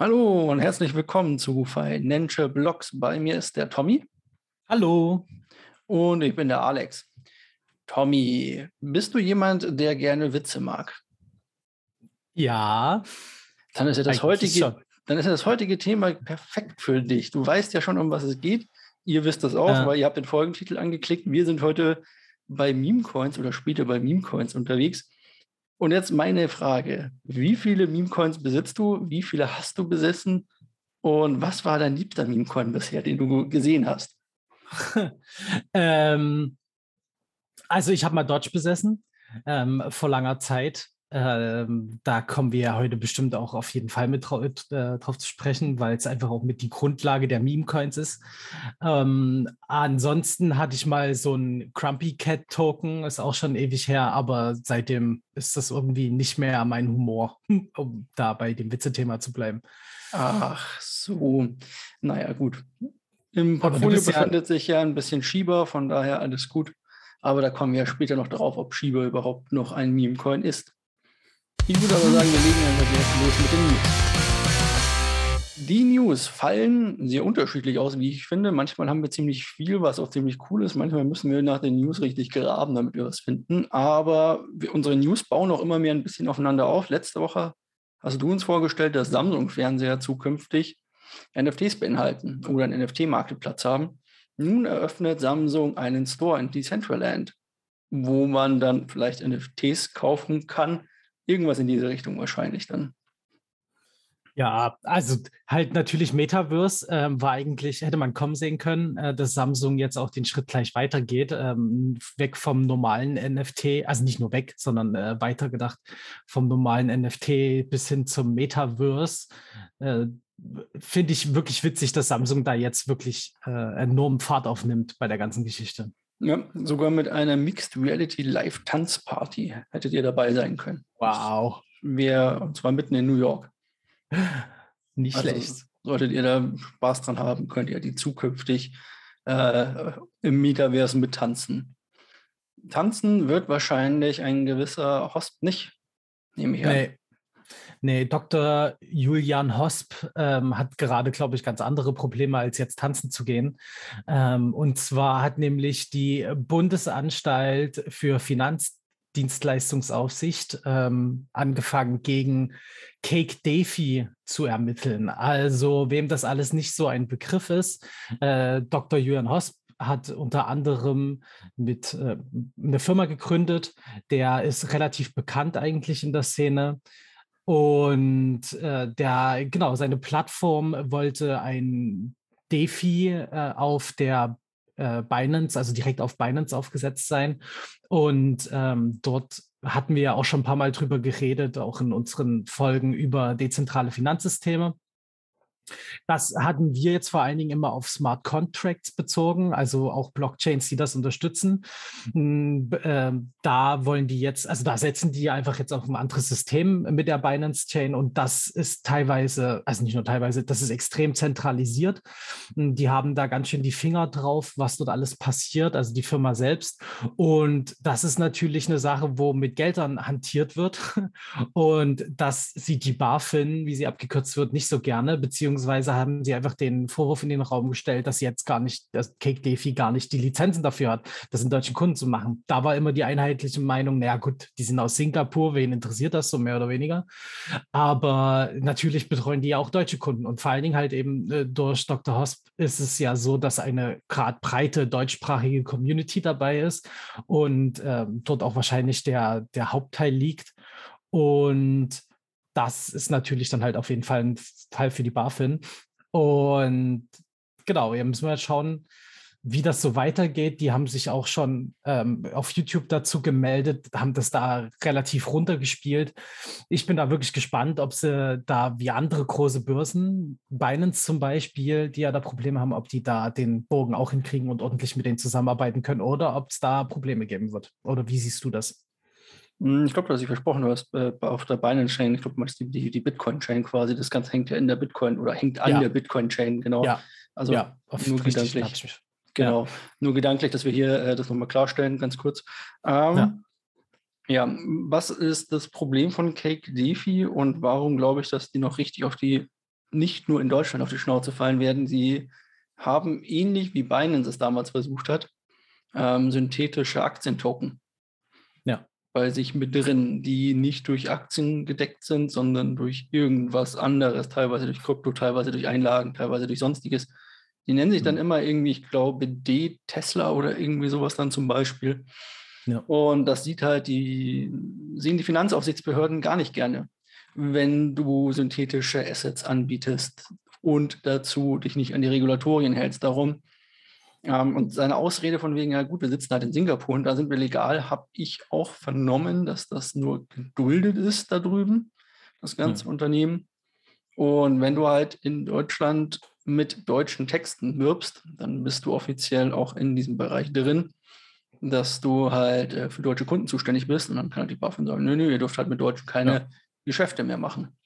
Hallo und herzlich willkommen zu Financial Blogs. Bei mir ist der Tommy. Hallo. Und ich bin der Alex. Tommy, bist du jemand, der gerne Witze mag? Ja. Dann ist ja das heutige, dann ist ja das heutige Thema perfekt für dich. Du weißt ja schon, um was es geht. Ihr wisst das auch, ja. weil ihr habt den Folgentitel angeklickt. Wir sind heute bei Memecoins oder später bei Memecoins unterwegs. Und jetzt meine Frage. Wie viele Meme-Coins besitzt du? Wie viele hast du besessen? Und was war dein liebster Meme-Coin bisher, den du gesehen hast? ähm, also ich habe mal Dodge besessen ähm, vor langer Zeit. Ähm, da kommen wir ja heute bestimmt auch auf jeden Fall mit drauf, äh, drauf zu sprechen, weil es einfach auch mit die Grundlage der Meme-Coins ist. Ähm, ansonsten hatte ich mal so ein Crumpy Cat Token, ist auch schon ewig her, aber seitdem ist das irgendwie nicht mehr mein Humor, um da bei dem Witze-Thema zu bleiben. Ach so, naja, gut. Im Portfolio befindet ja sich ja ein bisschen Schieber, von daher alles gut. Aber da kommen wir ja später noch drauf, ob Schieber überhaupt noch ein Meme-Coin ist. Ich würde aber sagen, wir legen einfach direkt los mit den News. Die News fallen sehr unterschiedlich aus, wie ich finde. Manchmal haben wir ziemlich viel, was auch ziemlich cool ist. Manchmal müssen wir nach den News richtig graben, damit wir was finden. Aber wir, unsere News bauen auch immer mehr ein bisschen aufeinander auf. Letzte Woche hast du uns vorgestellt, dass Samsung-Fernseher zukünftig NFTs beinhalten oder einen NFT-Marktplatz haben. Nun eröffnet Samsung einen Store in Decentraland, wo man dann vielleicht NFTs kaufen kann, Irgendwas in diese Richtung wahrscheinlich dann. Ja, also halt natürlich Metaverse ähm, war eigentlich, hätte man kommen sehen können, äh, dass Samsung jetzt auch den Schritt gleich weitergeht, ähm, weg vom normalen NFT, also nicht nur weg, sondern äh, weitergedacht vom normalen NFT bis hin zum Metaverse. Äh, Finde ich wirklich witzig, dass Samsung da jetzt wirklich äh, enormen Fahrt aufnimmt bei der ganzen Geschichte. Ja, sogar mit einer Mixed Reality Live Tanzparty hättet ihr dabei sein können. Wow. Wir, und zwar mitten in New York. Nicht also, schlecht. Solltet ihr da Spaß dran haben, könnt ihr die zukünftig äh, im Metaverse mit tanzen. Tanzen wird wahrscheinlich ein gewisser Host nicht, nehme ich nee. an. Nee, Dr. Julian Hosp ähm, hat gerade, glaube ich, ganz andere Probleme, als jetzt tanzen zu gehen. Ähm, und zwar hat nämlich die Bundesanstalt für Finanzdienstleistungsaufsicht ähm, angefangen, gegen Cake Davy zu ermitteln. Also, wem das alles nicht so ein Begriff ist, äh, Dr. Julian Hosp hat unter anderem mit äh, eine Firma gegründet, der ist relativ bekannt eigentlich in der Szene. Und äh, der, genau, seine Plattform wollte ein Defi äh, auf der äh, Binance, also direkt auf Binance aufgesetzt sein. Und ähm, dort hatten wir ja auch schon ein paar Mal drüber geredet, auch in unseren Folgen über dezentrale Finanzsysteme. Das hatten wir jetzt vor allen Dingen immer auf Smart Contracts bezogen, also auch Blockchains, die das unterstützen. Hm, ähm, da wollen die jetzt, also da setzen die einfach jetzt auf ein anderes System mit der Binance Chain und das ist teilweise, also nicht nur teilweise, das ist extrem zentralisiert. Hm, die haben da ganz schön die Finger drauf, was dort alles passiert, also die Firma selbst. Und das ist natürlich eine Sache, wo mit Geldern hantiert wird. Und das sieht die BaFin, wie sie abgekürzt wird, nicht so gerne, beziehungsweise beziehungsweise haben sie einfach den Vorwurf in den Raum gestellt, dass jetzt gar nicht, dass Cake Defi gar nicht die Lizenzen dafür hat, das in deutschen Kunden zu machen. Da war immer die einheitliche Meinung, naja gut, die sind aus Singapur, wen interessiert das so mehr oder weniger? Aber natürlich betreuen die ja auch deutsche Kunden und vor allen Dingen halt eben äh, durch Dr. Hosp ist es ja so, dass eine gerade breite deutschsprachige Community dabei ist und äh, dort auch wahrscheinlich der, der Hauptteil liegt. Und das ist natürlich dann halt auf jeden Fall ein Fall für die BaFin. Und genau, jetzt müssen wir jetzt schauen, wie das so weitergeht. Die haben sich auch schon ähm, auf YouTube dazu gemeldet, haben das da relativ runtergespielt. Ich bin da wirklich gespannt, ob sie da wie andere große Börsen, Binance zum Beispiel, die ja da Probleme haben, ob die da den Bogen auch hinkriegen und ordentlich mit denen zusammenarbeiten können oder ob es da Probleme geben wird. Oder wie siehst du das? Hm, ich glaube, du hast dich versprochen, du hast äh, auf der Binance Chain, ich glaube, du meinst die, die, die Bitcoin-Chain quasi, das Ganze hängt ja in der Bitcoin oder hängt an ja. der Bitcoin-Chain, genau. Ja. Also ja, nur gedanklich. Genau, ja. nur gedanklich, dass wir hier äh, das nochmal klarstellen, ganz kurz. Ähm, ja. ja, was ist das Problem von Cake Defi und warum glaube ich, dass die noch richtig auf die nicht nur in Deutschland auf die Schnauze fallen werden. Sie haben ähnlich wie Binance es damals versucht hat, ähm, synthetische Aktientoken. Bei sich mit drin, die nicht durch Aktien gedeckt sind, sondern durch irgendwas anderes, teilweise durch Krypto, teilweise durch Einlagen, teilweise durch sonstiges. Die nennen sich dann mhm. immer irgendwie, ich glaube, D-Tesla oder irgendwie sowas dann zum Beispiel. Ja. Und das sieht halt die, sehen die Finanzaufsichtsbehörden gar nicht gerne, wenn du synthetische Assets anbietest und dazu dich nicht an die Regulatorien hältst. Darum ähm, und seine Ausrede von wegen, ja gut, wir sitzen halt in Singapur und da sind wir legal, habe ich auch vernommen, dass das nur geduldet ist da drüben, das ganze ja. Unternehmen. Und wenn du halt in Deutschland mit deutschen Texten wirbst, dann bist du offiziell auch in diesem Bereich drin, dass du halt äh, für deutsche Kunden zuständig bist. Und dann kann halt die BaFin sagen, nö, nö, ihr dürft halt mit Deutschen keine ja. Geschäfte mehr machen.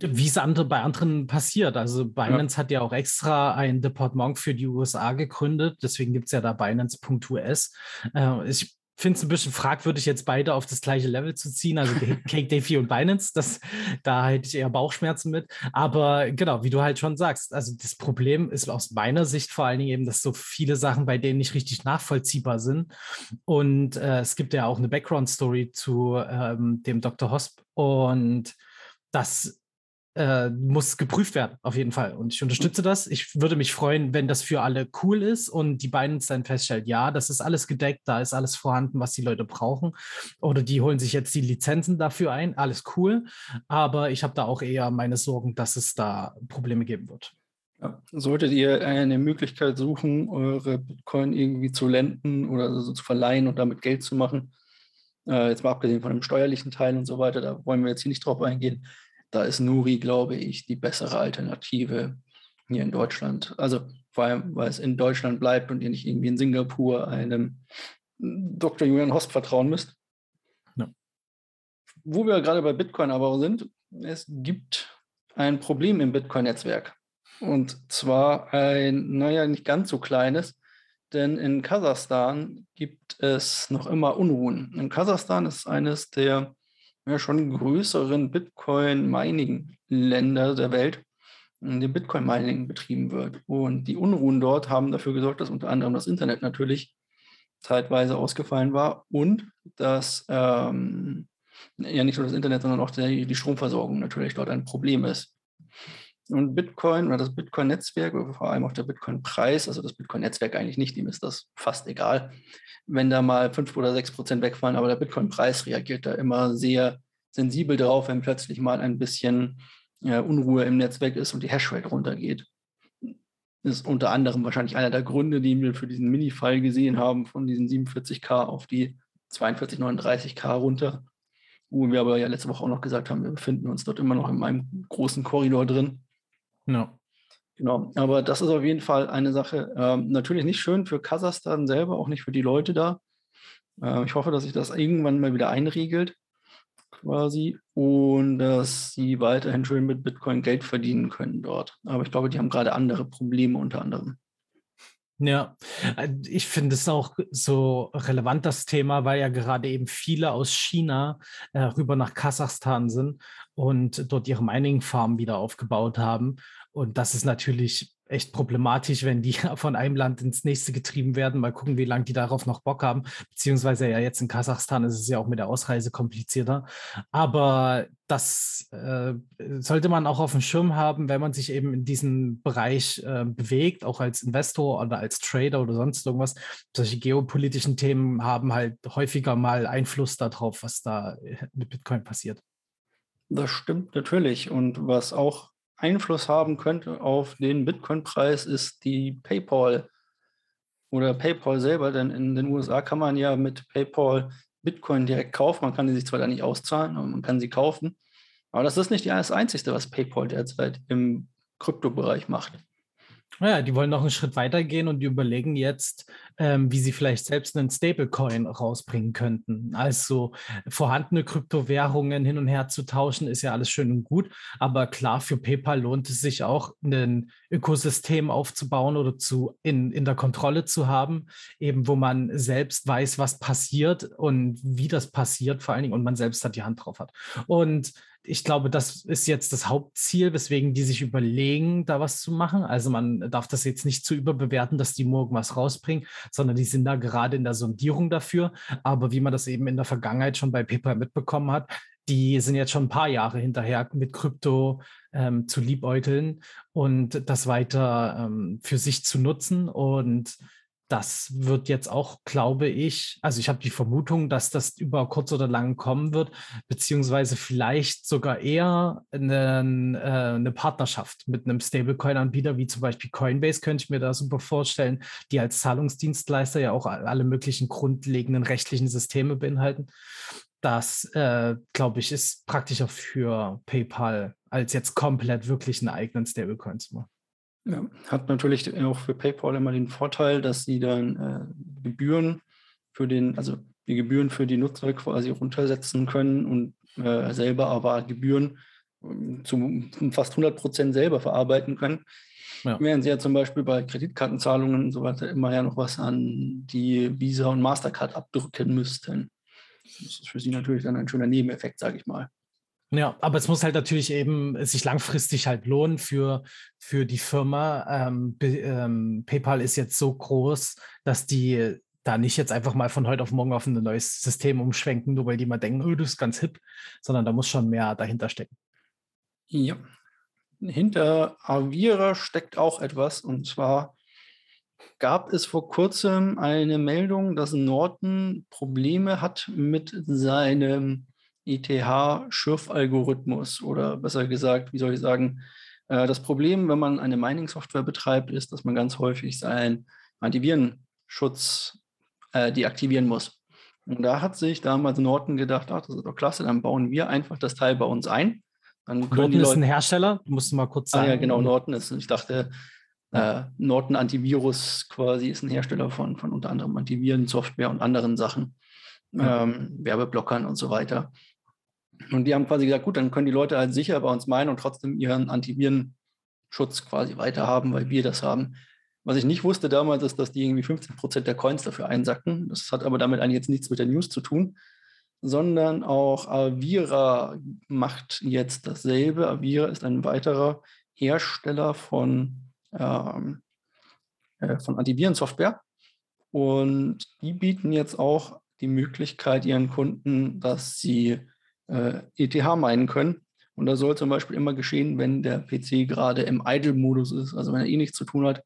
Wie es andere, bei anderen passiert. Also Binance ja. hat ja auch extra ein Departement für die USA gegründet. Deswegen gibt es ja da Binance.us. Äh, ich finde es ein bisschen fragwürdig, jetzt beide auf das gleiche Level zu ziehen, also Cake Davy und Binance, das, da hätte ich eher Bauchschmerzen mit. Aber genau, wie du halt schon sagst, also das Problem ist aus meiner Sicht vor allen Dingen eben, dass so viele Sachen bei denen nicht richtig nachvollziehbar sind. Und äh, es gibt ja auch eine Background-Story zu ähm, dem Dr. Hosp und das äh, muss geprüft werden, auf jeden Fall. Und ich unterstütze das. Ich würde mich freuen, wenn das für alle cool ist und die Binance dann feststellt, ja, das ist alles gedeckt, da ist alles vorhanden, was die Leute brauchen. Oder die holen sich jetzt die Lizenzen dafür ein, alles cool. Aber ich habe da auch eher meine Sorgen, dass es da Probleme geben wird. Ja. Solltet ihr eine Möglichkeit suchen, eure Bitcoin irgendwie zu lenden oder so zu verleihen und damit Geld zu machen, äh, jetzt mal abgesehen von dem steuerlichen Teil und so weiter, da wollen wir jetzt hier nicht drauf eingehen da ist Nuri, glaube ich, die bessere Alternative hier in Deutschland. Also vor allem, weil es in Deutschland bleibt und ihr nicht irgendwie in Singapur einem Dr. Julian Hosp vertrauen müsst. Ja. Wo wir gerade bei Bitcoin aber sind, es gibt ein Problem im Bitcoin-Netzwerk. Und zwar ein, naja, nicht ganz so kleines, denn in Kasachstan gibt es noch immer Unruhen. In Kasachstan ist eines der ja, schon größeren Bitcoin-Mining-Länder der Welt, in dem Bitcoin-Mining betrieben wird. Und die Unruhen dort haben dafür gesorgt, dass unter anderem das Internet natürlich zeitweise ausgefallen war und dass ähm, ja nicht nur das Internet, sondern auch die, die Stromversorgung natürlich dort ein Problem ist. Und Bitcoin oder das Bitcoin-Netzwerk, vor allem auch der Bitcoin-Preis, also das Bitcoin-Netzwerk eigentlich nicht, dem ist das fast egal, wenn da mal fünf oder sechs Prozent wegfallen, aber der Bitcoin-Preis reagiert da immer sehr sensibel drauf, wenn plötzlich mal ein bisschen äh, Unruhe im Netzwerk ist und die Hashrate runtergeht. Ist unter anderem wahrscheinlich einer der Gründe, die wir für diesen Mini-Fall gesehen haben, von diesen 47k auf die 4239k runter, wo wir aber ja letzte Woche auch noch gesagt haben, wir befinden uns dort immer noch in einem großen Korridor drin. Ja. Genau, aber das ist auf jeden Fall eine Sache. Ähm, natürlich nicht schön für Kasachstan selber, auch nicht für die Leute da. Äh, ich hoffe, dass sich das irgendwann mal wieder einriegelt, quasi, und dass sie weiterhin schön mit Bitcoin Geld verdienen können dort. Aber ich glaube, die haben gerade andere Probleme unter anderem. Ja, äh, ich finde es auch so relevant, das Thema, weil ja gerade eben viele aus China äh, rüber nach Kasachstan sind und dort ihre Mining-Farm wieder aufgebaut haben. Und das ist natürlich echt problematisch, wenn die von einem Land ins nächste getrieben werden. Mal gucken, wie lange die darauf noch Bock haben. Beziehungsweise ja jetzt in Kasachstan ist es ja auch mit der Ausreise komplizierter. Aber das äh, sollte man auch auf dem Schirm haben, wenn man sich eben in diesem Bereich äh, bewegt, auch als Investor oder als Trader oder sonst irgendwas. Solche geopolitischen Themen haben halt häufiger mal Einfluss darauf, was da mit Bitcoin passiert. Das stimmt natürlich. Und was auch Einfluss haben könnte auf den Bitcoin-Preis, ist die PayPal oder PayPal selber, denn in den USA kann man ja mit PayPal Bitcoin direkt kaufen. Man kann sie sich zwar da nicht auszahlen, aber man kann sie kaufen. Aber das ist nicht das Einzige, was PayPal derzeit im Kryptobereich macht. Ja, die wollen noch einen Schritt weiter gehen und die überlegen jetzt, ähm, wie sie vielleicht selbst einen Stablecoin rausbringen könnten. Also vorhandene Kryptowährungen hin und her zu tauschen, ist ja alles schön und gut. Aber klar, für PayPal lohnt es sich auch, ein Ökosystem aufzubauen oder zu in, in der Kontrolle zu haben, eben wo man selbst weiß, was passiert und wie das passiert, vor allen Dingen, und man selbst hat die Hand drauf hat. Und ich glaube, das ist jetzt das Hauptziel, weswegen die sich überlegen, da was zu machen. Also man darf das jetzt nicht zu überbewerten, dass die morgen was rausbringen, sondern die sind da gerade in der Sondierung dafür. Aber wie man das eben in der Vergangenheit schon bei PayPal mitbekommen hat, die sind jetzt schon ein paar Jahre hinterher mit Krypto ähm, zu liebäugeln und das weiter ähm, für sich zu nutzen. Und das wird jetzt auch, glaube ich, also ich habe die Vermutung, dass das über kurz oder lang kommen wird, beziehungsweise vielleicht sogar eher eine, äh, eine Partnerschaft mit einem Stablecoin-Anbieter, wie zum Beispiel Coinbase, könnte ich mir da super vorstellen, die als Zahlungsdienstleister ja auch alle möglichen grundlegenden rechtlichen Systeme beinhalten. Das, äh, glaube ich, ist praktischer für PayPal, als jetzt komplett wirklich einen eigenen Stablecoin zu machen. Ja, hat natürlich auch für PayPal immer den Vorteil, dass sie dann äh, Gebühren für den, also die Gebühren für die Nutzer quasi runtersetzen können und äh, selber aber Gebühren äh, zu fast 100 Prozent selber verarbeiten können. Ja. Während sie ja zum Beispiel bei Kreditkartenzahlungen und so weiter immer ja noch was an die Visa und Mastercard abdrücken müssten. Das ist für sie natürlich dann ein schöner Nebeneffekt, sage ich mal. Ja, aber es muss halt natürlich eben sich langfristig halt lohnen für, für die Firma. Ähm, ähm, PayPal ist jetzt so groß, dass die da nicht jetzt einfach mal von heute auf morgen auf ein neues System umschwenken, nur weil die mal denken, oh, das ist ganz hip, sondern da muss schon mehr dahinter stecken. Ja. Hinter Avira steckt auch etwas und zwar gab es vor kurzem eine Meldung, dass Norton Probleme hat mit seinem ETH-Schürfalgorithmus oder besser gesagt, wie soll ich sagen, äh, das Problem, wenn man eine Mining-Software betreibt, ist, dass man ganz häufig seinen Antivirenschutz äh, deaktivieren muss. Und da hat sich damals Norton gedacht, ach, das ist doch klasse, dann bauen wir einfach das Teil bei uns ein. Dann Norton ist ein Hersteller, musst du mal kurz sagen. Ah, ja, genau, Norton ist, ich dachte, äh, Norton Antivirus quasi ist ein Hersteller von, von unter anderem Antivirensoftware und anderen Sachen, ähm, Werbeblockern und so weiter. Und die haben quasi gesagt, gut, dann können die Leute halt sicher bei uns meinen und trotzdem ihren Antivirenschutz quasi weiterhaben, weil wir das haben. Was ich nicht wusste damals, ist, dass die irgendwie 15 Prozent der Coins dafür einsacken. Das hat aber damit eigentlich jetzt nichts mit der News zu tun, sondern auch Avira macht jetzt dasselbe. Avira ist ein weiterer Hersteller von, ähm, äh, von Antivirensoftware. Und die bieten jetzt auch die Möglichkeit ihren Kunden, dass sie äh, ETH meinen können. Und das soll zum Beispiel immer geschehen, wenn der PC gerade im Idle-Modus ist, also wenn er eh nichts zu tun hat,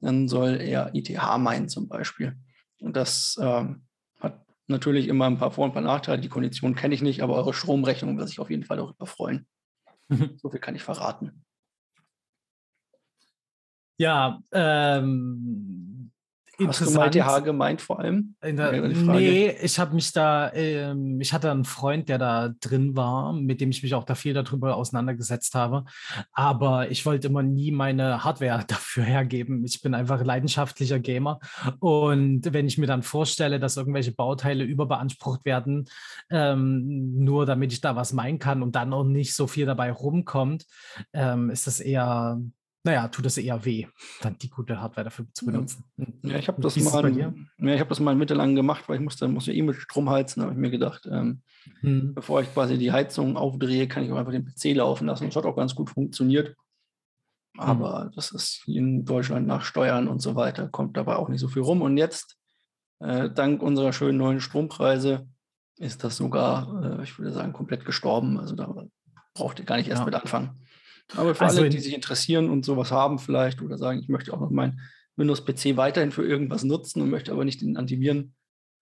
dann soll er ETH meinen zum Beispiel. Und das ähm, hat natürlich immer ein paar Vor- und ein paar Nachteile. Die Konditionen kenne ich nicht, aber eure Stromrechnung wird sich auf jeden Fall darüber freuen. so viel kann ich verraten. Ja, ähm, Hast du mal TH gemeint vor allem? Der, nee, ich habe mich da, ähm, ich hatte einen Freund, der da drin war, mit dem ich mich auch da viel darüber auseinandergesetzt habe. Aber ich wollte immer nie meine Hardware dafür hergeben. Ich bin einfach leidenschaftlicher Gamer. Und wenn ich mir dann vorstelle, dass irgendwelche Bauteile überbeansprucht werden, ähm, nur damit ich da was meinen kann und dann auch nicht so viel dabei rumkommt, ähm, ist das eher naja, tut es eher weh, dann die gute Hardware dafür zu benutzen. Ja, ich habe das, mal, ja, hab das mal mittellang gemacht, weil ich musste, musste eh mit Strom heizen, habe ich mir gedacht. Ähm, hm. Bevor ich quasi die Heizung aufdrehe, kann ich auch einfach den PC laufen lassen. Das hat auch ganz gut funktioniert. Hm. Aber hm. das ist in Deutschland nach Steuern und so weiter, kommt dabei auch nicht so viel rum. Und jetzt, äh, dank unserer schönen neuen Strompreise, ist das sogar, äh, ich würde sagen, komplett gestorben. Also da braucht ihr gar nicht erst ja. mit anfangen. Aber für also alle, die sich interessieren und sowas haben vielleicht oder sagen, ich möchte auch noch meinen Windows-PC weiterhin für irgendwas nutzen und möchte aber nicht den Antiviren,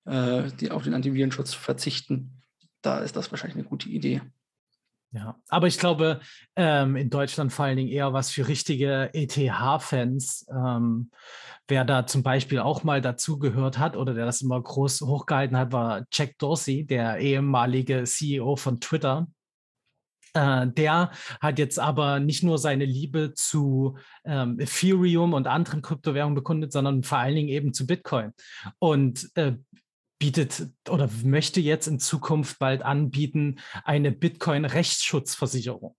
äh, die, auf den Antivirenschutz verzichten, da ist das wahrscheinlich eine gute Idee. Ja, aber ich glaube, ähm, in Deutschland vor allen Dingen eher was für richtige ETH-Fans. Ähm, wer da zum Beispiel auch mal dazugehört hat oder der das immer groß hochgehalten hat, war Jack Dorsey, der ehemalige CEO von Twitter. Äh, der hat jetzt aber nicht nur seine Liebe zu ähm, Ethereum und anderen Kryptowährungen bekundet, sondern vor allen Dingen eben zu Bitcoin. Und äh, bietet oder möchte jetzt in Zukunft bald anbieten eine Bitcoin-Rechtsschutzversicherung.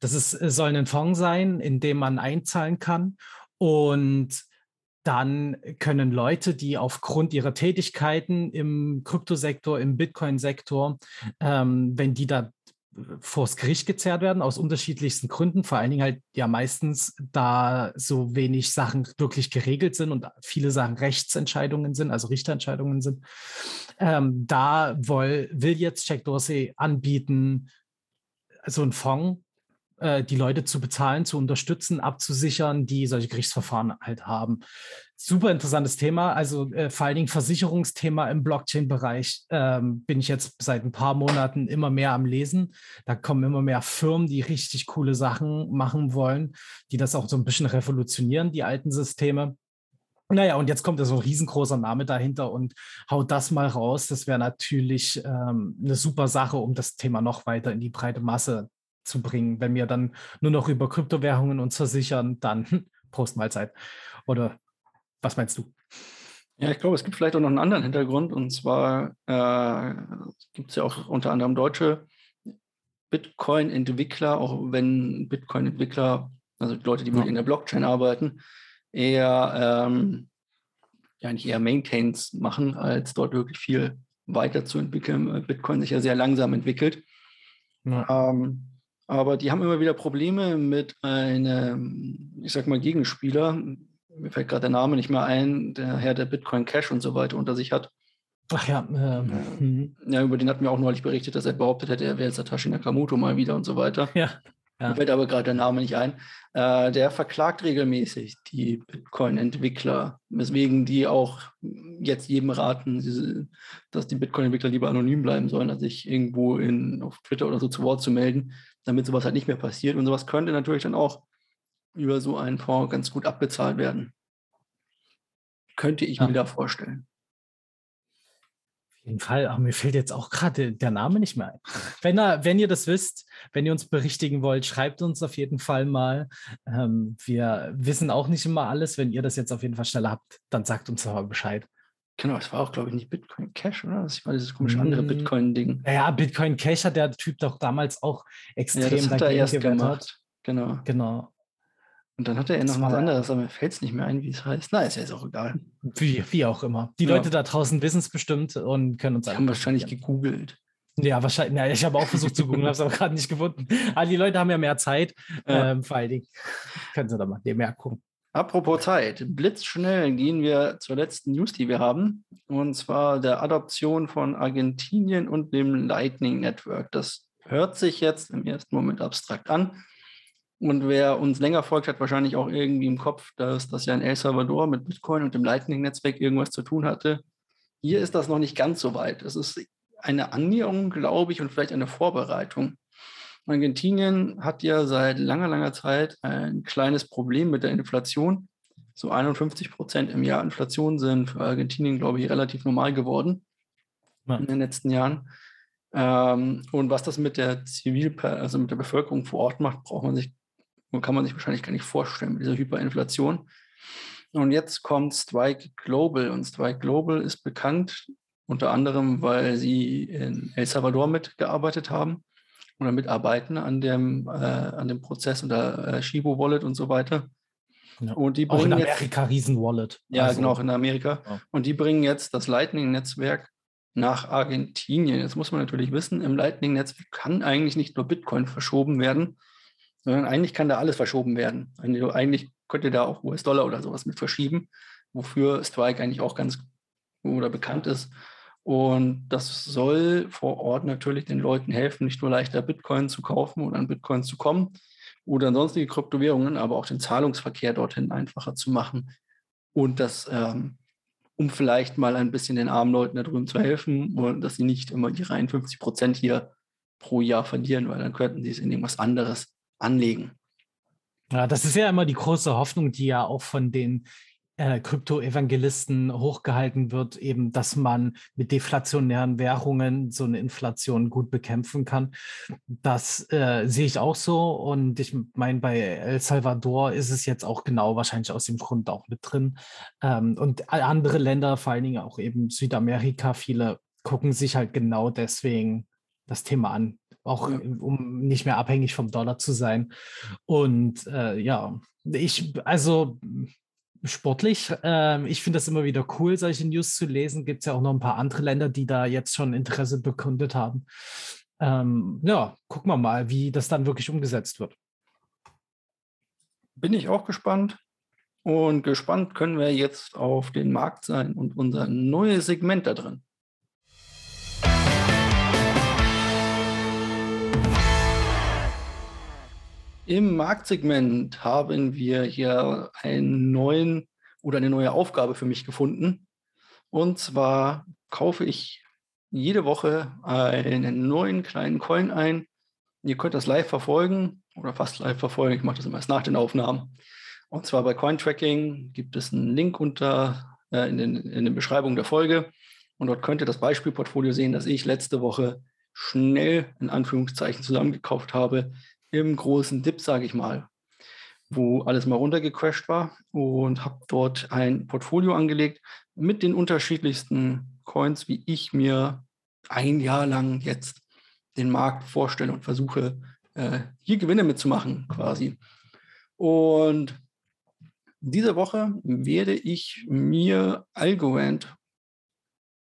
Das ist, äh, soll ein Fonds sein, in dem man einzahlen kann und dann können Leute, die aufgrund ihrer Tätigkeiten im Kryptosektor, im Bitcoin-Sektor, ähm, wenn die da vors Gericht gezerrt werden, aus unterschiedlichsten Gründen. Vor allen Dingen halt ja meistens, da so wenig Sachen wirklich geregelt sind und viele Sachen Rechtsentscheidungen sind, also Richterentscheidungen sind. Ähm, da will, will jetzt Jack Dorsey anbieten, so ein Fonds, äh, die Leute zu bezahlen, zu unterstützen, abzusichern, die solche Gerichtsverfahren halt haben. Super interessantes Thema. Also äh, vor allen Dingen Versicherungsthema im Blockchain-Bereich ähm, bin ich jetzt seit ein paar Monaten immer mehr am Lesen. Da kommen immer mehr Firmen, die richtig coole Sachen machen wollen, die das auch so ein bisschen revolutionieren, die alten Systeme. Naja, und jetzt kommt da so ein riesengroßer Name dahinter und haut das mal raus. Das wäre natürlich ähm, eine super Sache, um das Thema noch weiter in die breite Masse zu bringen. Wenn wir dann nur noch über Kryptowährungen uns versichern, dann Postmahlzeit. Oder was meinst du? Ja, ich glaube, es gibt vielleicht auch noch einen anderen Hintergrund. Und zwar äh, gibt es ja auch unter anderem deutsche Bitcoin-Entwickler, auch wenn Bitcoin-Entwickler, also Leute, die ja. in der Blockchain arbeiten, eher, ähm, ja nicht eher Maintains machen, als dort wirklich viel weiterzuentwickeln. Bitcoin sich ja sehr langsam entwickelt. Ja. Ähm, aber die haben immer wieder Probleme mit einem, ich sag mal, Gegenspieler. Mir fällt gerade der Name nicht mehr ein, der Herr der Bitcoin Cash und so weiter unter sich hat. Ach ja. Ähm, mhm. ja, über den hatten wir auch neulich berichtet, dass er behauptet hätte, er wäre Satoshi Nakamoto mal wieder und so weiter. Ja. Ja. Mir fällt aber gerade der Name nicht ein. Äh, der verklagt regelmäßig die Bitcoin-Entwickler, weswegen die auch jetzt jedem raten, dass die Bitcoin-Entwickler lieber anonym bleiben sollen, als sich irgendwo in, auf Twitter oder so zu Wort zu melden, damit sowas halt nicht mehr passiert. Und sowas könnte natürlich dann auch über so einen Fonds ganz gut abbezahlt werden. Könnte ich ja. mir da vorstellen jeden Fall, aber mir fällt jetzt auch gerade der Name nicht mehr ein. Wenn, er, wenn ihr das wisst, wenn ihr uns berichtigen wollt, schreibt uns auf jeden Fall mal. Ähm, wir wissen auch nicht immer alles. Wenn ihr das jetzt auf jeden Fall schneller habt, dann sagt uns aber Bescheid. Genau, das war auch, glaube ich, nicht Bitcoin Cash, oder? Das war dieses komische andere hm. Bitcoin-Ding. Ja, Bitcoin Cash hat der Typ doch damals auch extrem ja, das hat er erst gemacht. Genau. Genau. Und dann hat er noch was anderes, aber mir fällt es nicht mehr ein, wie es heißt. Na, ist ja jetzt auch egal. Wie, wie auch immer. Die ja. Leute da draußen wissen es bestimmt und können uns Die haben wahrscheinlich gegoogelt. Ja, wahrscheinlich. Ja, ich habe auch versucht zu googeln, habe es aber gerade nicht gefunden. Aber die Leute haben ja mehr Zeit. Ja. Ähm, vor allen Dingen können sie da mal mehr gucken. Apropos Zeit, blitzschnell gehen wir zur letzten News, die wir haben, und zwar der Adoption von Argentinien und dem Lightning Network. Das hört sich jetzt im ersten Moment abstrakt an, und wer uns länger folgt, hat wahrscheinlich auch irgendwie im Kopf, dass das ja in El Salvador mit Bitcoin und dem Lightning-Netzwerk irgendwas zu tun hatte. Hier ist das noch nicht ganz so weit. Es ist eine Annäherung, glaube ich, und vielleicht eine Vorbereitung. Argentinien hat ja seit langer, langer Zeit ein kleines Problem mit der Inflation. So 51 Prozent im Jahr Inflation sind für Argentinien, glaube ich, relativ normal geworden ja. in den letzten Jahren. Ähm, und was das mit der Zivil, also mit der Bevölkerung vor Ort macht, braucht man sich kann man sich wahrscheinlich gar nicht vorstellen mit dieser Hyperinflation. Und jetzt kommt Strike Global. Und Strike Global ist bekannt unter anderem, weil sie in El Salvador mitgearbeitet haben oder mitarbeiten an dem, äh, an dem Prozess unter äh, Shibo Wallet und so weiter. Ja. Und die bringen auch in Amerika jetzt, Riesen-Wallet. Ja, also, genau, auch in Amerika. Ja. Und die bringen jetzt das Lightning-Netzwerk nach Argentinien. Jetzt muss man natürlich wissen, im Lightning-Netzwerk kann eigentlich nicht nur Bitcoin verschoben werden, sondern eigentlich kann da alles verschoben werden. Eigentlich könnte da auch US-Dollar oder sowas mit verschieben, wofür Strike eigentlich auch ganz oder bekannt ist. Und das soll vor Ort natürlich den Leuten helfen, nicht nur leichter Bitcoin zu kaufen oder an Bitcoin zu kommen oder sonstige Kryptowährungen, aber auch den Zahlungsverkehr dorthin einfacher zu machen. Und das, ähm, um vielleicht mal ein bisschen den armen Leuten da drüben zu helfen und dass sie nicht immer die rein 50 Prozent hier pro Jahr verlieren, weil dann könnten sie es in irgendwas anderes anlegen. Ja, das ist ja immer die große Hoffnung, die ja auch von den äh, Krypto-Evangelisten hochgehalten wird, eben, dass man mit deflationären Währungen so eine Inflation gut bekämpfen kann. Das äh, sehe ich auch so. Und ich meine, bei El Salvador ist es jetzt auch genau wahrscheinlich aus dem Grund auch mit drin. Ähm, und andere Länder, vor allen Dingen auch eben Südamerika, viele gucken sich halt genau deswegen das Thema an auch ja. um nicht mehr abhängig vom Dollar zu sein. Und äh, ja, ich, also sportlich, äh, ich finde das immer wieder cool, solche News zu lesen. Gibt es ja auch noch ein paar andere Länder, die da jetzt schon Interesse bekundet haben. ähm, ja, gucken wir mal, wie das dann wirklich umgesetzt wird. Bin ich auch gespannt. Und gespannt können wir jetzt auf den Markt sein und unser neues Segment da drin. Im Marktsegment haben wir hier einen neuen oder eine neue Aufgabe für mich gefunden. Und zwar kaufe ich jede Woche einen neuen kleinen Coin ein. Ihr könnt das live verfolgen oder fast live verfolgen. Ich mache das immer erst nach den Aufnahmen. Und zwar bei Cointracking gibt es einen Link unter äh, in, den, in der Beschreibung der Folge. Und dort könnt ihr das Beispielportfolio sehen, das ich letzte Woche schnell in Anführungszeichen zusammengekauft habe im großen Dip, sage ich mal, wo alles mal runtergecrashed war und habe dort ein Portfolio angelegt mit den unterschiedlichsten Coins, wie ich mir ein Jahr lang jetzt den Markt vorstelle und versuche, äh, hier Gewinne mitzumachen quasi. Und diese Woche werde ich mir Algorand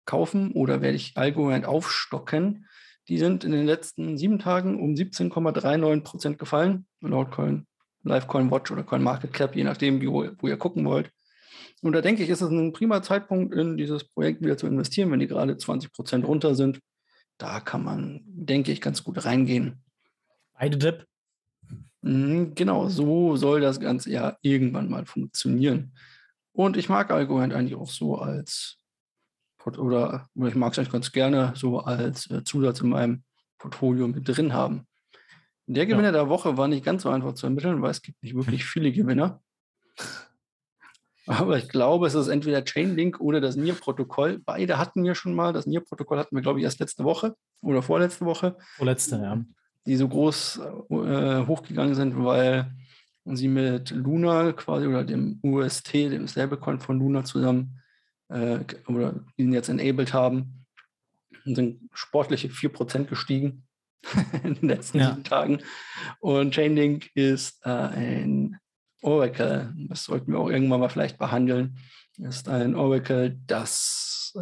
kaufen oder werde ich Algorand aufstocken die sind in den letzten sieben Tagen um 17,39 Prozent gefallen, laut Coin, Livecoin Watch oder Coin Market Cap, je nachdem, wie, wo ihr gucken wollt. Und da denke ich, ist es ein prima Zeitpunkt, in dieses Projekt wieder zu investieren, wenn die gerade 20 Prozent runter sind. Da kann man, denke ich, ganz gut reingehen. Beide Dip. Mhm, genau, so soll das Ganze ja irgendwann mal funktionieren. Und ich mag Algorand eigentlich auch so als oder, oder ich mag es eigentlich ganz gerne so als äh, Zusatz in meinem Portfolio mit drin haben. Der Gewinner ja. der Woche war nicht ganz so einfach zu ermitteln, weil es gibt nicht wirklich viele Gewinner. Aber ich glaube, es ist entweder Chainlink oder das NIR-Protokoll. Beide hatten wir schon mal. Das NIR-Protokoll hatten wir, glaube ich, erst letzte Woche oder vorletzte Woche. Vorletzte, ja. Die so groß äh, hochgegangen sind, weil sie mit Luna quasi oder dem UST, dem Stablecoin von Luna zusammen äh, oder ihn jetzt enabled haben, sind sportliche 4% gestiegen in den letzten ja. sieben Tagen. Und Chainlink ist äh, ein Oracle, das sollten wir auch irgendwann mal vielleicht behandeln, ist ein Oracle, das äh,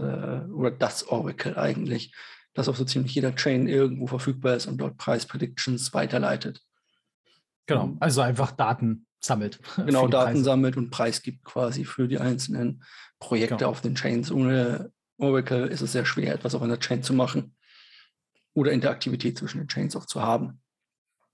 oder das Oracle eigentlich, das auf so ziemlich jeder Chain irgendwo verfügbar ist und dort Preis-Predictions weiterleitet. Genau, also einfach Daten sammelt. Genau, Daten Preise. sammelt und Preis gibt quasi für die einzelnen Projekte genau. auf den Chains. Ohne Oracle ist es sehr schwer, etwas auf einer Chain zu machen oder Interaktivität zwischen den Chains auch zu haben.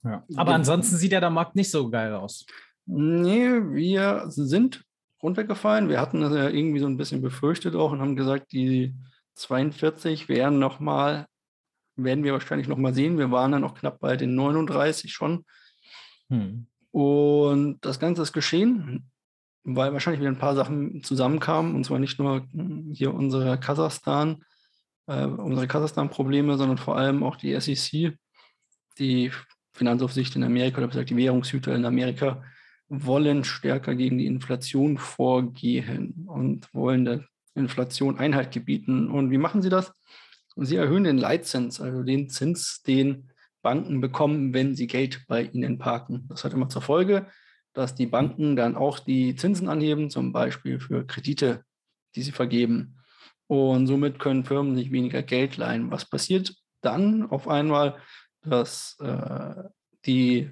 Ja. Aber ja. ansonsten sieht ja der Markt nicht so geil aus. Nee, wir sind runtergefallen. Wir hatten das ja irgendwie so ein bisschen befürchtet auch und haben gesagt, die 42 wären nochmal, werden wir wahrscheinlich nochmal sehen. Wir waren dann auch knapp bei den 39 schon. Hm. Und das Ganze ist geschehen, weil wahrscheinlich wieder ein paar Sachen zusammenkamen. Und zwar nicht nur hier unsere Kasachstan, äh, unsere Kasachstan-Probleme, sondern vor allem auch die SEC, die Finanzaufsicht in Amerika oder besser die Währungshüter in Amerika wollen stärker gegen die Inflation vorgehen und wollen der Inflation Einhalt gebieten. Und wie machen sie das? Sie erhöhen den Leitzins, also den Zins, den Banken bekommen, wenn sie Geld bei ihnen parken. Das hat immer zur Folge, dass die Banken dann auch die Zinsen anheben, zum Beispiel für Kredite, die sie vergeben. Und somit können Firmen sich weniger Geld leihen. Was passiert dann auf einmal, dass äh, die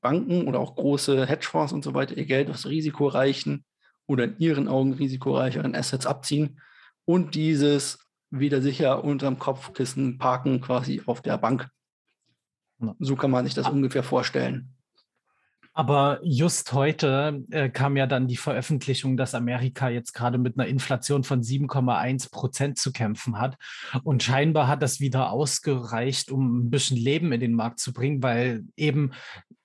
Banken oder auch große Hedgefonds und so weiter ihr Geld aus risikoreichen oder in ihren Augen risikoreicheren Assets abziehen und dieses wieder sicher unterm Kopfkissen parken quasi auf der Bank. So kann man sich das ungefähr vorstellen. Aber just heute äh, kam ja dann die Veröffentlichung, dass Amerika jetzt gerade mit einer Inflation von 7,1 Prozent zu kämpfen hat. Und scheinbar hat das wieder ausgereicht, um ein bisschen Leben in den Markt zu bringen, weil eben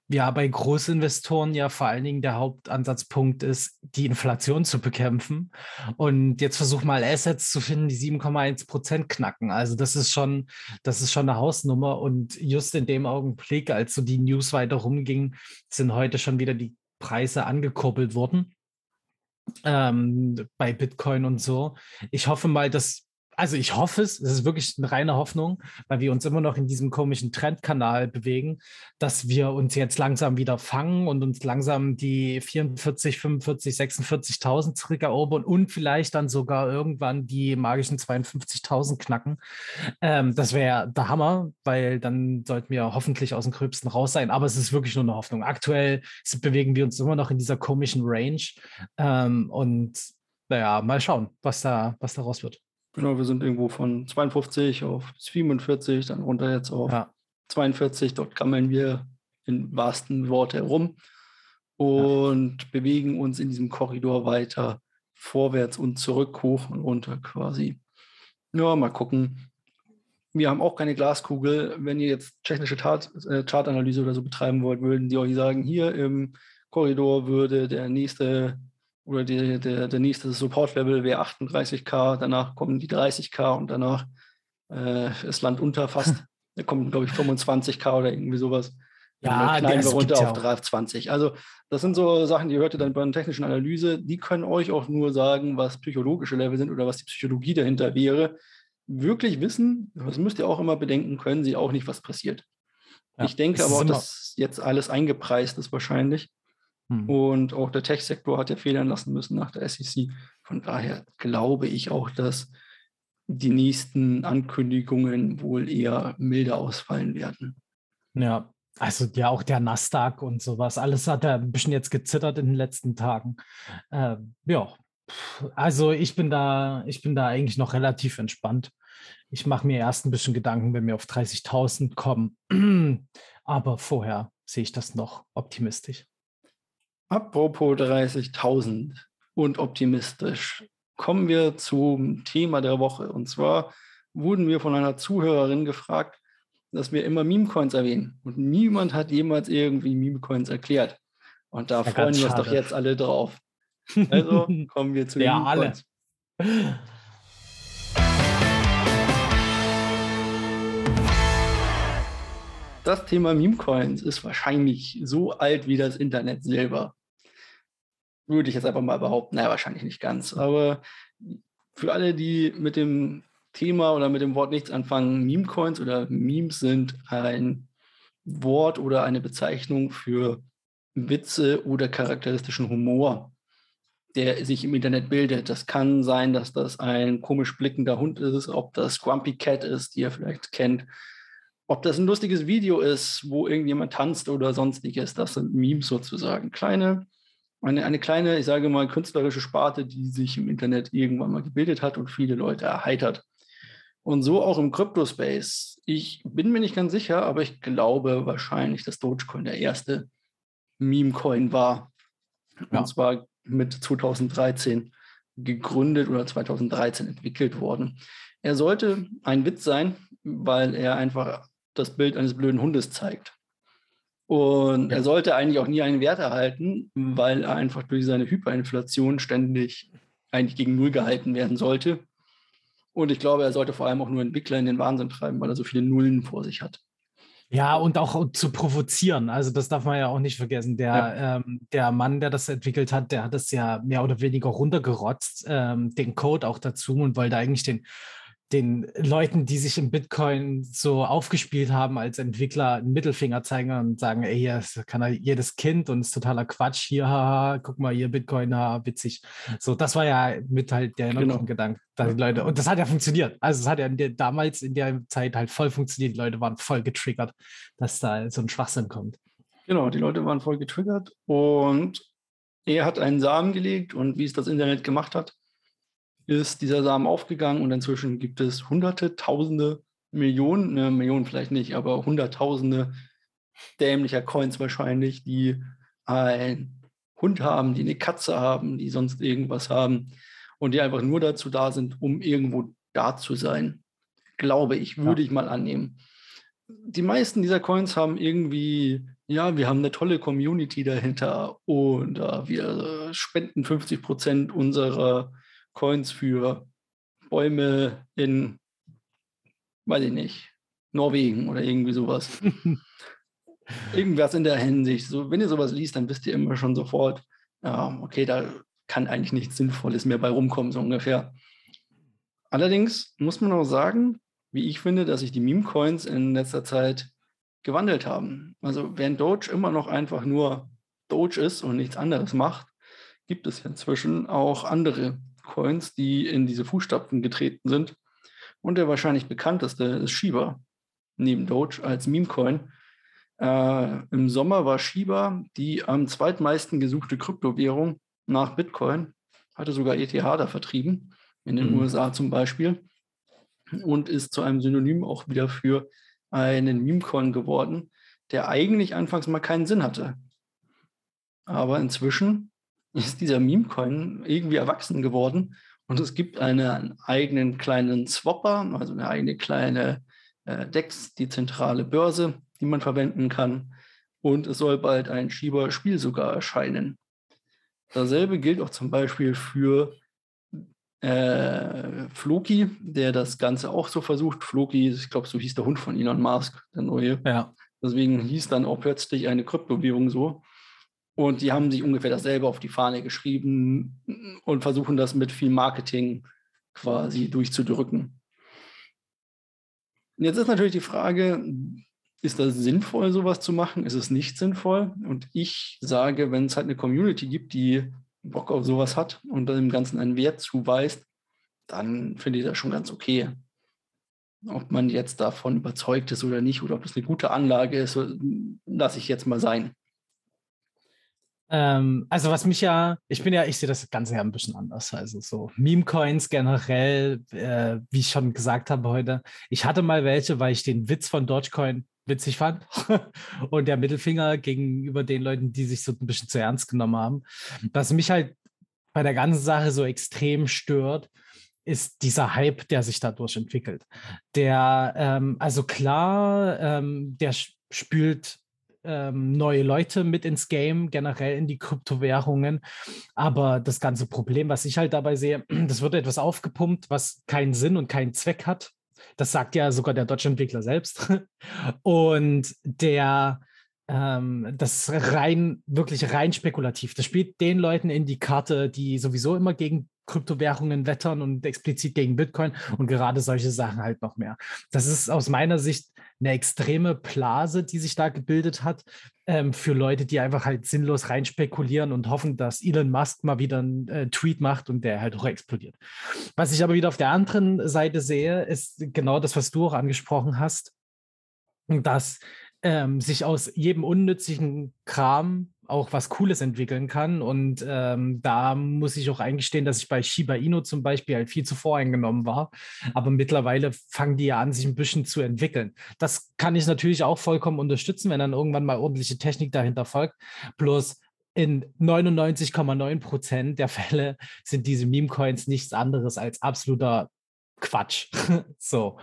ja bei Großinvestoren ja vor allen Dingen der Hauptansatzpunkt ist, die Inflation zu bekämpfen. Und jetzt versuch mal Assets zu finden, die 7,1 Prozent knacken. Also das ist schon, das ist schon eine Hausnummer. Und just in dem Augenblick, als so die News weiter rumging, sind heute schon wieder die Preise angekurbelt worden. Ähm, bei Bitcoin und so. Ich hoffe mal, dass also ich hoffe es, es ist wirklich eine reine Hoffnung, weil wir uns immer noch in diesem komischen Trendkanal bewegen, dass wir uns jetzt langsam wieder fangen und uns langsam die 44, 45, 46.000 zurückerobern und vielleicht dann sogar irgendwann die magischen 52.000 knacken. Ähm, das wäre der Hammer, weil dann sollten wir hoffentlich aus dem Gröbsten raus sein. Aber es ist wirklich nur eine Hoffnung. Aktuell bewegen wir uns immer noch in dieser komischen Range ähm, und naja, mal schauen, was da, was daraus wird. Genau, wir sind irgendwo von 52 auf 47, dann runter jetzt auf ja. 42. Dort gammeln wir in wahrsten Worte herum und ja. bewegen uns in diesem Korridor weiter vorwärts und zurück, hoch und runter quasi. Ja, mal gucken. Wir haben auch keine Glaskugel. Wenn ihr jetzt technische Tat, äh, Chartanalyse oder so betreiben wollt, würden die euch sagen, hier im Korridor würde der nächste oder die, der, der nächste Support-Level wäre 38k, danach kommen die 30k und danach äh, ist Land unter fast. da kommen, glaube ich, 25k oder irgendwie sowas. Ja, klein wir runter auf 320. Also, das sind so Sachen, die hört ihr dann bei einer technischen Analyse. Die können euch auch nur sagen, was psychologische Level sind oder was die Psychologie dahinter wäre. Wirklich wissen, das müsst ihr auch immer bedenken, können sie auch nicht, was passiert. Ja, ich denke aber auch, dass jetzt alles eingepreist ist wahrscheinlich. Hm. Und auch der Tech-Sektor hat ja federn lassen müssen nach der SEC. Von daher glaube ich auch, dass die nächsten Ankündigungen wohl eher milder ausfallen werden. Ja, also ja, auch der Nasdaq und sowas. Alles hat er ein bisschen jetzt gezittert in den letzten Tagen. Ähm, ja, also ich bin da, ich bin da eigentlich noch relativ entspannt. Ich mache mir erst ein bisschen Gedanken, wenn wir auf 30.000 kommen. Aber vorher sehe ich das noch optimistisch. Apropos 30.000 und optimistisch, kommen wir zum Thema der Woche. Und zwar wurden wir von einer Zuhörerin gefragt, dass wir immer Meme-Coins erwähnen. Und niemand hat jemals irgendwie Meme-Coins erklärt. Und da ja, freuen wir uns doch jetzt alle drauf. Also kommen wir zu den ja, Meme-Coins. Alle. Das Thema Meme-Coins ist wahrscheinlich so alt wie das Internet selber würde ich jetzt einfach mal behaupten. Naja, wahrscheinlich nicht ganz. Aber für alle, die mit dem Thema oder mit dem Wort nichts anfangen, Meme-Coins oder Memes sind ein Wort oder eine Bezeichnung für Witze oder charakteristischen Humor, der sich im Internet bildet. Das kann sein, dass das ein komisch blickender Hund ist, ob das Grumpy Cat ist, die ihr vielleicht kennt, ob das ein lustiges Video ist, wo irgendjemand tanzt oder sonstiges. Das sind Memes sozusagen. Kleine eine, eine kleine, ich sage mal, künstlerische Sparte, die sich im Internet irgendwann mal gebildet hat und viele Leute erheitert. Und so auch im Crypto-Space. Ich bin mir nicht ganz sicher, aber ich glaube wahrscheinlich, dass Dogecoin der erste Meme-Coin war. Ja. Und zwar mit 2013 gegründet oder 2013 entwickelt worden. Er sollte ein Witz sein, weil er einfach das Bild eines blöden Hundes zeigt. Und ja. er sollte eigentlich auch nie einen Wert erhalten, weil er einfach durch seine Hyperinflation ständig eigentlich gegen Null gehalten werden sollte. Und ich glaube, er sollte vor allem auch nur Entwickler in den Wahnsinn treiben, weil er so viele Nullen vor sich hat. Ja, und auch zu provozieren. Also das darf man ja auch nicht vergessen. Der, ja. ähm, der Mann, der das entwickelt hat, der hat es ja mehr oder weniger runtergerotzt, ähm, den Code auch dazu und wollte eigentlich den den Leuten, die sich im Bitcoin so aufgespielt haben als Entwickler, einen Mittelfinger zeigen und sagen, ey, hier kann er jedes Kind und ist totaler Quatsch, hier, haha, guck mal, hier Bitcoin, haha, witzig. So, das war ja mit halt der genau. Gedanke, dass die Leute, und das hat ja funktioniert. Also es hat ja in der, damals in der Zeit halt voll funktioniert. Die Leute waren voll getriggert, dass da so ein Schwachsinn kommt. Genau, die Leute waren voll getriggert und er hat einen Samen gelegt und wie es das Internet gemacht hat, ist dieser Samen aufgegangen und inzwischen gibt es hunderte, tausende, Millionen, ne, Millionen vielleicht nicht, aber hunderttausende dämlicher Coins wahrscheinlich, die einen Hund haben, die eine Katze haben, die sonst irgendwas haben und die einfach nur dazu da sind, um irgendwo da zu sein. Glaube ich, würde ja. ich mal annehmen. Die meisten dieser Coins haben irgendwie, ja, wir haben eine tolle Community dahinter und uh, wir spenden 50 Prozent unserer Coins für Bäume in, weiß ich nicht, Norwegen oder irgendwie sowas. Irgendwas in der Hinsicht. So, wenn ihr sowas liest, dann wisst ihr immer schon sofort, ja, okay, da kann eigentlich nichts Sinnvolles mehr bei rumkommen, so ungefähr. Allerdings muss man auch sagen, wie ich finde, dass sich die Meme-Coins in letzter Zeit gewandelt haben. Also während Doge immer noch einfach nur Doge ist und nichts anderes macht, gibt es inzwischen auch andere Coins, die in diese Fußstapfen getreten sind. Und der wahrscheinlich bekannteste ist Shiba, neben Doge als Meme-Coin. Äh, Im Sommer war Shiba die am zweitmeisten gesuchte Kryptowährung nach Bitcoin, hatte sogar ETH da vertrieben, in den mhm. USA zum Beispiel, und ist zu einem Synonym auch wieder für einen Meme-Coin geworden, der eigentlich anfangs mal keinen Sinn hatte. Aber inzwischen ist dieser Meme-Coin irgendwie erwachsen geworden und es gibt einen eigenen kleinen Swapper, also eine eigene kleine äh, DEX, die zentrale Börse, die man verwenden kann. Und es soll bald ein Schieber-Spiel sogar erscheinen. Dasselbe gilt auch zum Beispiel für äh, Floki, der das Ganze auch so versucht. Floki, ich glaube, so hieß der Hund von Elon Musk, der neue. Ja. Deswegen hieß dann auch plötzlich eine Kryptowährung so. Und die haben sich ungefähr dasselbe auf die Fahne geschrieben und versuchen das mit viel Marketing quasi durchzudrücken. Jetzt ist natürlich die Frage, ist das sinnvoll, sowas zu machen? Ist es nicht sinnvoll? Und ich sage, wenn es halt eine Community gibt, die Bock auf sowas hat und dem Ganzen einen Wert zuweist, dann finde ich das schon ganz okay. Ob man jetzt davon überzeugt ist oder nicht, oder ob es eine gute Anlage ist, lasse ich jetzt mal sein. Ähm, also was mich ja, ich bin ja, ich sehe das Ganze ja ein bisschen anders. Also so Meme-Coins generell, äh, wie ich schon gesagt habe heute. Ich hatte mal welche, weil ich den Witz von Dogecoin witzig fand. und der Mittelfinger gegenüber den Leuten, die sich so ein bisschen zu ernst genommen haben. Was mich halt bei der ganzen Sache so extrem stört, ist dieser Hype, der sich dadurch entwickelt. Der, ähm, also klar, ähm, der spült ähm, neue Leute mit ins Game, generell in die Kryptowährungen. Aber das ganze Problem, was ich halt dabei sehe, das wird etwas aufgepumpt, was keinen Sinn und keinen Zweck hat. Das sagt ja sogar der deutsche Entwickler selbst. Und der, ähm, das rein, wirklich rein spekulativ. Das spielt den Leuten in die Karte, die sowieso immer gegen Kryptowährungen wettern und explizit gegen Bitcoin und gerade solche Sachen halt noch mehr. Das ist aus meiner Sicht eine extreme Blase, die sich da gebildet hat, ähm, für Leute, die einfach halt sinnlos reinspekulieren und hoffen, dass Elon Musk mal wieder einen äh, Tweet macht und der halt auch explodiert. Was ich aber wieder auf der anderen Seite sehe, ist genau das, was du auch angesprochen hast, dass ähm, sich aus jedem unnützigen Kram auch was Cooles entwickeln kann. Und ähm, da muss ich auch eingestehen, dass ich bei Shiba Inu zum Beispiel halt viel zu voreingenommen war. Aber mittlerweile fangen die ja an, sich ein bisschen zu entwickeln. Das kann ich natürlich auch vollkommen unterstützen, wenn dann irgendwann mal ordentliche Technik dahinter folgt. Bloß in 99,9 Prozent der Fälle sind diese Meme-Coins nichts anderes als absoluter Quatsch. so.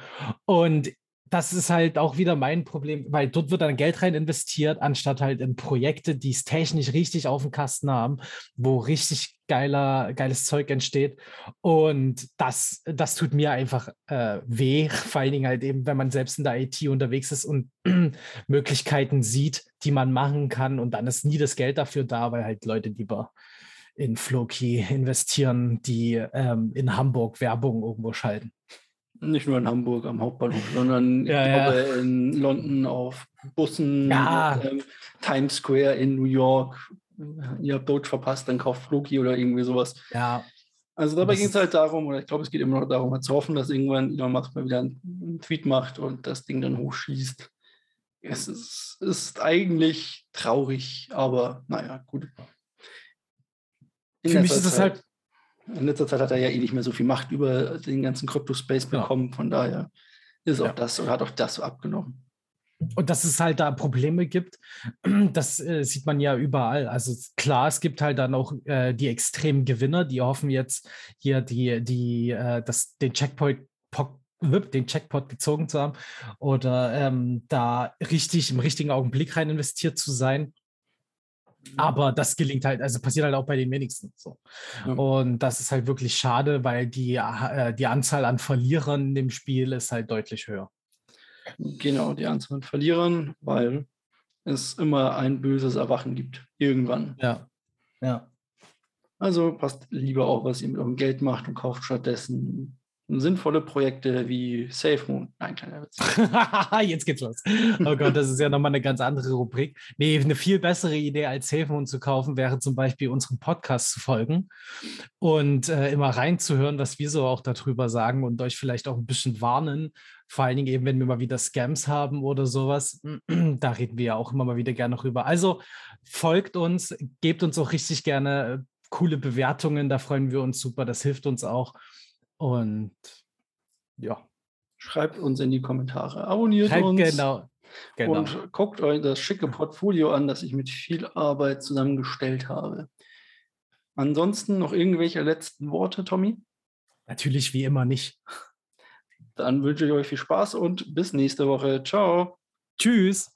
Und das ist halt auch wieder mein Problem, weil dort wird dann Geld rein investiert, anstatt halt in Projekte, die es technisch richtig auf dem Kasten haben, wo richtig geiler, geiles Zeug entsteht. Und das, das tut mir einfach äh, weh, vor allen Dingen halt eben, wenn man selbst in der IT unterwegs ist und Möglichkeiten sieht, die man machen kann. Und dann ist nie das Geld dafür da, weil halt Leute lieber in Floki investieren, die ähm, in Hamburg Werbung irgendwo schalten. Nicht nur in Hamburg am Hauptbahnhof, sondern ja, ich glaube ja. in London auf Bussen, ja. ähm, Times Square in New York. Ihr habt Doge verpasst, dann kauft Floki oder irgendwie sowas. Ja. Also dabei ging es halt darum, oder ich glaube, es geht immer noch darum, halt zu hoffen, dass irgendwann Elon Musk mal wieder einen Tweet macht und das Ding dann hochschießt. Es ist, ist eigentlich traurig, aber naja, gut. In Für mich ist es halt in letzter Zeit hat er ja eh nicht mehr so viel Macht über den ganzen Crypto-Space bekommen. Ja. Von daher ist auch ja. das oder hat auch das so abgenommen. Und dass es halt da Probleme gibt, das äh, sieht man ja überall. Also klar, es gibt halt dann auch äh, die extremen Gewinner, die hoffen jetzt hier die, die, äh, das, den Checkpoint den Checkpot gezogen zu haben oder ähm, da richtig im richtigen Augenblick rein investiert zu sein. Aber das gelingt halt, also passiert halt auch bei den wenigsten. So. Ja. Und das ist halt wirklich schade, weil die, äh, die Anzahl an Verlierern dem Spiel ist halt deutlich höher. Genau, die Anzahl an Verlierern, weil es immer ein böses Erwachen gibt. Irgendwann. Ja. Ja. Also passt lieber auf, was ihr mit eurem Geld macht und kauft stattdessen sinnvolle Projekte wie Safe Moon. Nein, kleiner Witz. Jetzt geht's los. Oh Gott, das ist ja nochmal eine ganz andere Rubrik. Nee, eine viel bessere Idee als Safe Moon zu kaufen wäre zum Beispiel unserem Podcast zu folgen und äh, immer reinzuhören, was wir so auch darüber sagen und euch vielleicht auch ein bisschen warnen. Vor allen Dingen eben, wenn wir mal wieder Scams haben oder sowas. da reden wir ja auch immer mal wieder gerne drüber. Also folgt uns, gebt uns auch richtig gerne äh, coole Bewertungen. Da freuen wir uns super. Das hilft uns auch. Und ja. Schreibt uns in die Kommentare, abonniert Schreibt, uns. Genau. Genau. Und guckt euch das schicke Portfolio an, das ich mit viel Arbeit zusammengestellt habe. Ansonsten noch irgendwelche letzten Worte, Tommy? Natürlich wie immer nicht. Dann wünsche ich euch viel Spaß und bis nächste Woche. Ciao. Tschüss.